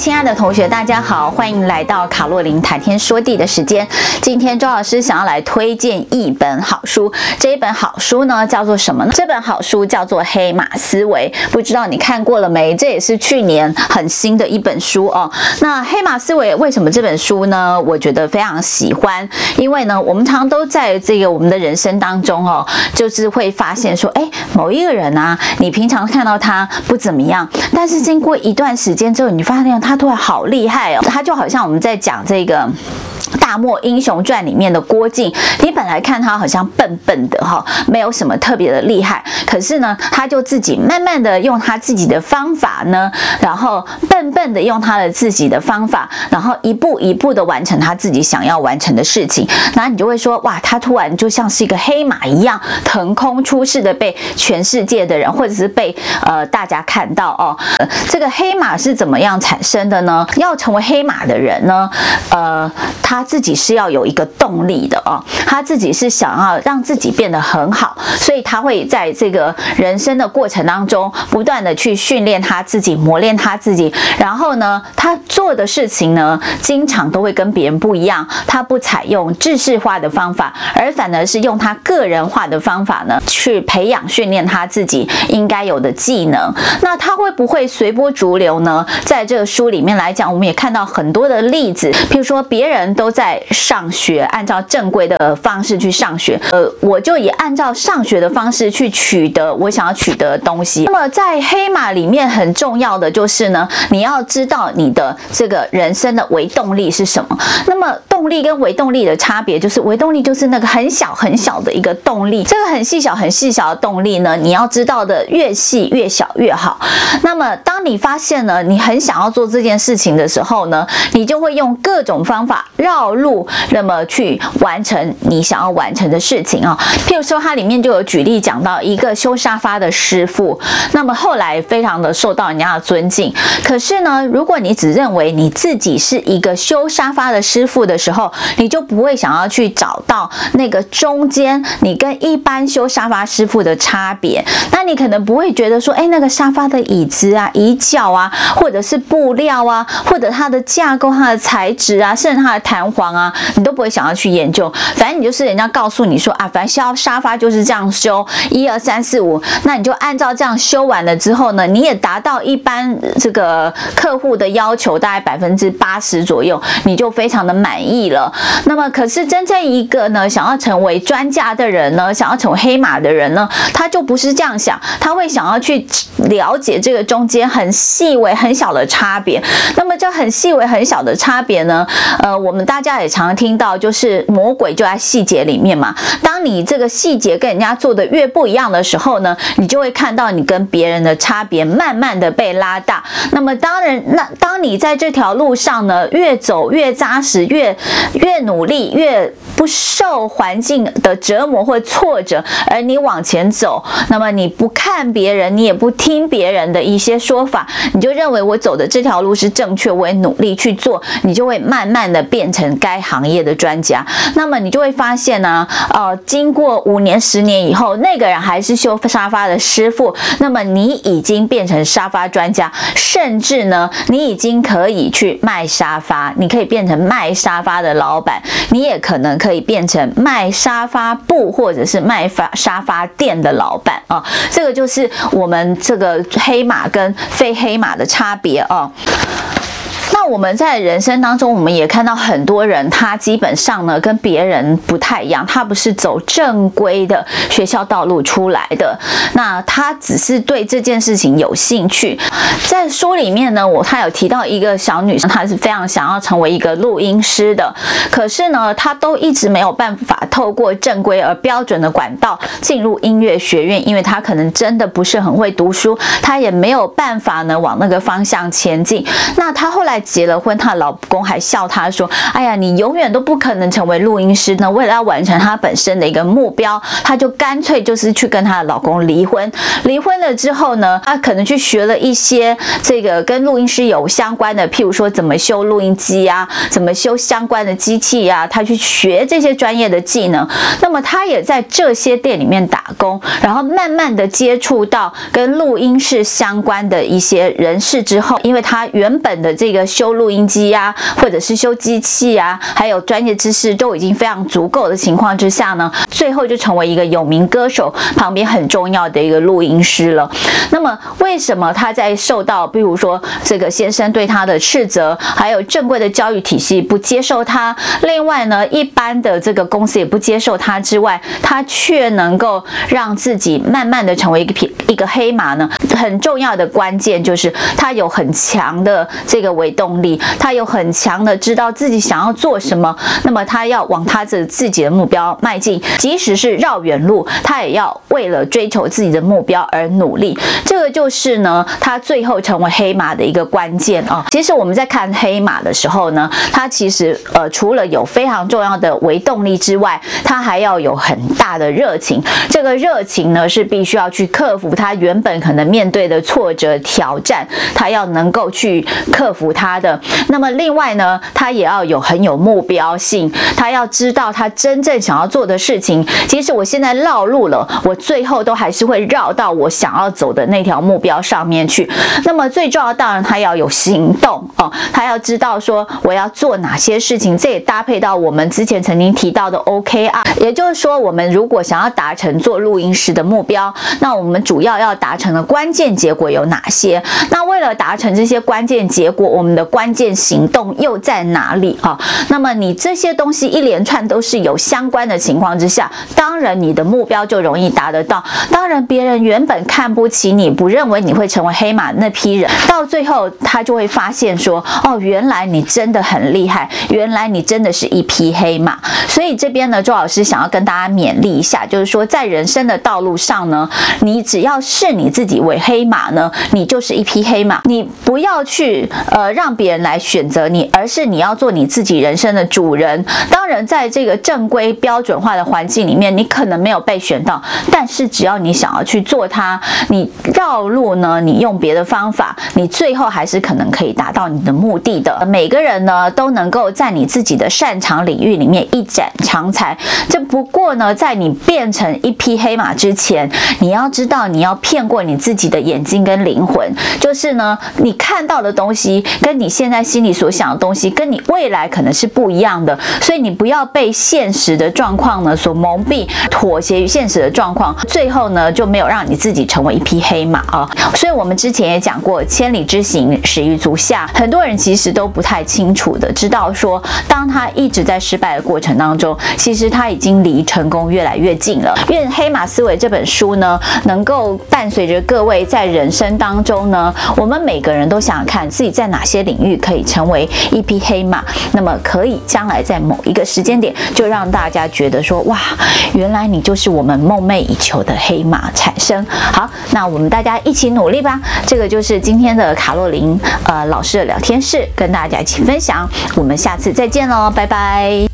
亲爱的同学，大家好，欢迎来到卡洛琳谈天说地的时间。今天周老师想要来推荐一本好书，这一本好书呢叫做什么呢？这本好书叫做《黑马思维》，不知道你看过了没？这也是去年很新的一本书哦。那《黑马思维》为什么这本书呢？我觉得非常喜欢，因为呢，我们常都在这个我们的人生当中哦，就是会发现说，哎，某一个人啊，你平常看到他不怎么样，但是经过一段时间之后，你发现他。他突然好厉害哦，他就好像我们在讲这个。大漠英雄传里面的郭靖，你本来看他好像笨笨的哈，没有什么特别的厉害，可是呢，他就自己慢慢的用他自己的方法呢，然后笨笨的用他的自己的方法，然后一步一步的完成他自己想要完成的事情，那你就会说哇，他突然就像是一个黑马一样腾空出世的被全世界的人或者是被呃大家看到哦。这个黑马是怎么样产生的呢？要成为黑马的人呢，呃，他。自己是要有一个动力的哦，他自己是想要让自己变得很好，所以他会在这个人生的过程当中不断的去训练他自己，磨练他自己。然后呢，他做的事情呢，经常都会跟别人不一样。他不采用制式化的方法，而反而是用他个人化的方法呢，去培养训练他自己应该有的技能。那他会不会随波逐流呢？在这个书里面来讲，我们也看到很多的例子，譬如说别人都。在上学，按照正规的方式去上学，呃，我就以按照上学的方式去取取得我想要取得的东西。那么在黑马里面很重要的就是呢，你要知道你的这个人生的微动力是什么。那么动力跟微动力的差别就是，微动力就是那个很小很小的一个动力，这个很细小很细小的动力呢，你要知道的越细越小越好。那么当你发现呢你很想要做这件事情的时候呢，你就会用各种方法绕。路，那么去完成你想要完成的事情啊。譬如说，它里面就有举例讲到一个修沙发的师傅，那么后来非常的受到人家的尊敬。可是呢，如果你只认为你自己是一个修沙发的师傅的时候，你就不会想要去找到那个中间你跟一般修沙发师傅的差别。那你可能不会觉得说，哎，那个沙发的椅子啊、椅脚啊，或者是布料啊，或者它的架构、它的材质啊，甚至它的弹。簧啊，你都不会想要去研究，反正你就是人家告诉你说啊，反正修沙发就是这样修，一二三四五，那你就按照这样修完了之后呢，你也达到一般这个客户的要求，大概百分之八十左右，你就非常的满意了。那么，可是真正一个呢，想要成为专家的人呢，想要成为黑马的人呢，他就不是这样想，他会想要去了解这个中间很细微、很小的差别。那么，这很细微、很小的差别呢，呃，我们大。家也常常听到，就是魔鬼就在细节里面嘛。当你这个细节跟人家做的越不一样的时候呢，你就会看到你跟别人的差别慢慢的被拉大。那么当然，那当你在这条路上呢，越走越扎实，越越努力，越不受环境的折磨或挫折，而你往前走，那么你不看别人，你也不听别人的一些说法，你就认为我走的这条路是正确，我也努力去做，你就会慢慢的变成。该行业的专家，那么你就会发现呢，呃，经过五年、十年以后，那个人还是修沙发的师傅，那么你已经变成沙发专家，甚至呢，你已经可以去卖沙发，你可以变成卖沙发的老板，你也可能可以变成卖沙发布或者是卖发沙发店的老板啊，这个就是我们这个黑马跟非黑马的差别啊。那我们在人生当中，我们也看到很多人，他基本上呢跟别人不太一样，他不是走正规的学校道路出来的，那他只是对这件事情有兴趣。在书里面呢，我他有提到一个小女生，她是非常想要成为一个录音师的，可是呢，她都一直没有办法透过正规而标准的管道进入音乐学院，因为她可能真的不是很会读书，她也没有办法呢往那个方向前进。那她后来。结了婚，她老公还笑她说：“哎呀，你永远都不可能成为录音师呢。”为了要完成她本身的一个目标，她就干脆就是去跟她的老公离婚。离婚了之后呢，她可能去学了一些这个跟录音师有相关的，譬如说怎么修录音机啊，怎么修相关的机器啊，她去学这些专业的技戏呢？那么他也在这些店里面打工，然后慢慢的接触到跟录音室相关的一些人士之后，因为他原本的这个修录音机呀、或者是修机器啊，还有专业知识都已经非常足够的情况之下呢，最后就成为一个有名歌手旁边很重要的一个录音师了。那么为什么他在受到，比如说这个先生对他的斥责，还有正规的教育体系不接受他，另外呢，一般的这个公司也不接受他之外，他却能够让自己慢慢的成为一个一个黑马呢？很重要的关键就是他有很强的这个为动力，他有很强的知道自己想要做什么，那么他要往他的自己的目标迈进，即使是绕远路，他也要为了追求自己的目标而努力。这个就是呢，他最后成为黑马的一个关键啊。其实我们在看黑马的时候呢，他其实呃除了有非常重要的为动力之外，他还要有很大的热情。这个热情呢是必须要去克服他原本可能面对的挫折挑战，他要能够去克服他的。那么另外呢，他也要有很有目标性，他要知道他真正想要做的事情。即使我现在绕路了，我最后都还是会绕到我想要走的那条目标上面去。那么最重要，当然他要有行动哦，他要知道说我要做哪些事情。这也搭配到我们之前曾经提到的 OK K R，也就是说，我们如果想要达成做录音师的目标，那我们主要要达成的关键结果有哪些？那为了达成这些关键结果，我们的关键行动又在哪里啊？那么你这些东西一连串都是有相关的情况之下，当然你的目标就容易达得到。当然，别人原本看不起你，不认为你会成为黑马那批人，到最后他就会发现说：哦，原来你真的很厉害，原来你真的是一匹黑马。所以这边呢，周老师想要跟大家勉励一下，就是说在人生的道路上呢，你只要视你自己为黑马呢，你就是一匹黑马。你不要去呃让别人来选择你，而是你要做你自己人生的主人。当然，在这个正规标准化的环境里面，你可能没有被选到，但是只要你想要去做它，你绕路呢，你用别的方法，你最后还是可能可以达到你的目的的。每个人呢都能够在你自己的擅长领域里面一展长才。这不过呢，在你变成一匹黑马之前，你要知道你要骗过你自己的眼睛跟灵魂，就是呢，你看到的东西跟你现在心里所想的东西，跟你未来可能是不一样的，所以你不要被现实的状况呢所蒙蔽，妥协于现实的状况，最后呢就没有让你自己成为一匹黑马啊。所以我们之前也讲过，千里之行，始于足下。很多人其实都不太清楚的知道说，当他一直在失败的过程当中，其实其实他已经离成功越来越近了。愿《黑马思维》这本书呢，能够伴随着各位在人生当中呢，我们每个人都想看自己在哪些领域可以成为一匹黑马，那么可以将来在某一个时间点，就让大家觉得说，哇，原来你就是我们梦寐以求的黑马产生。好，那我们大家一起努力吧。这个就是今天的卡洛琳呃老师的聊天室，跟大家一起分享。我们下次再见喽，拜拜。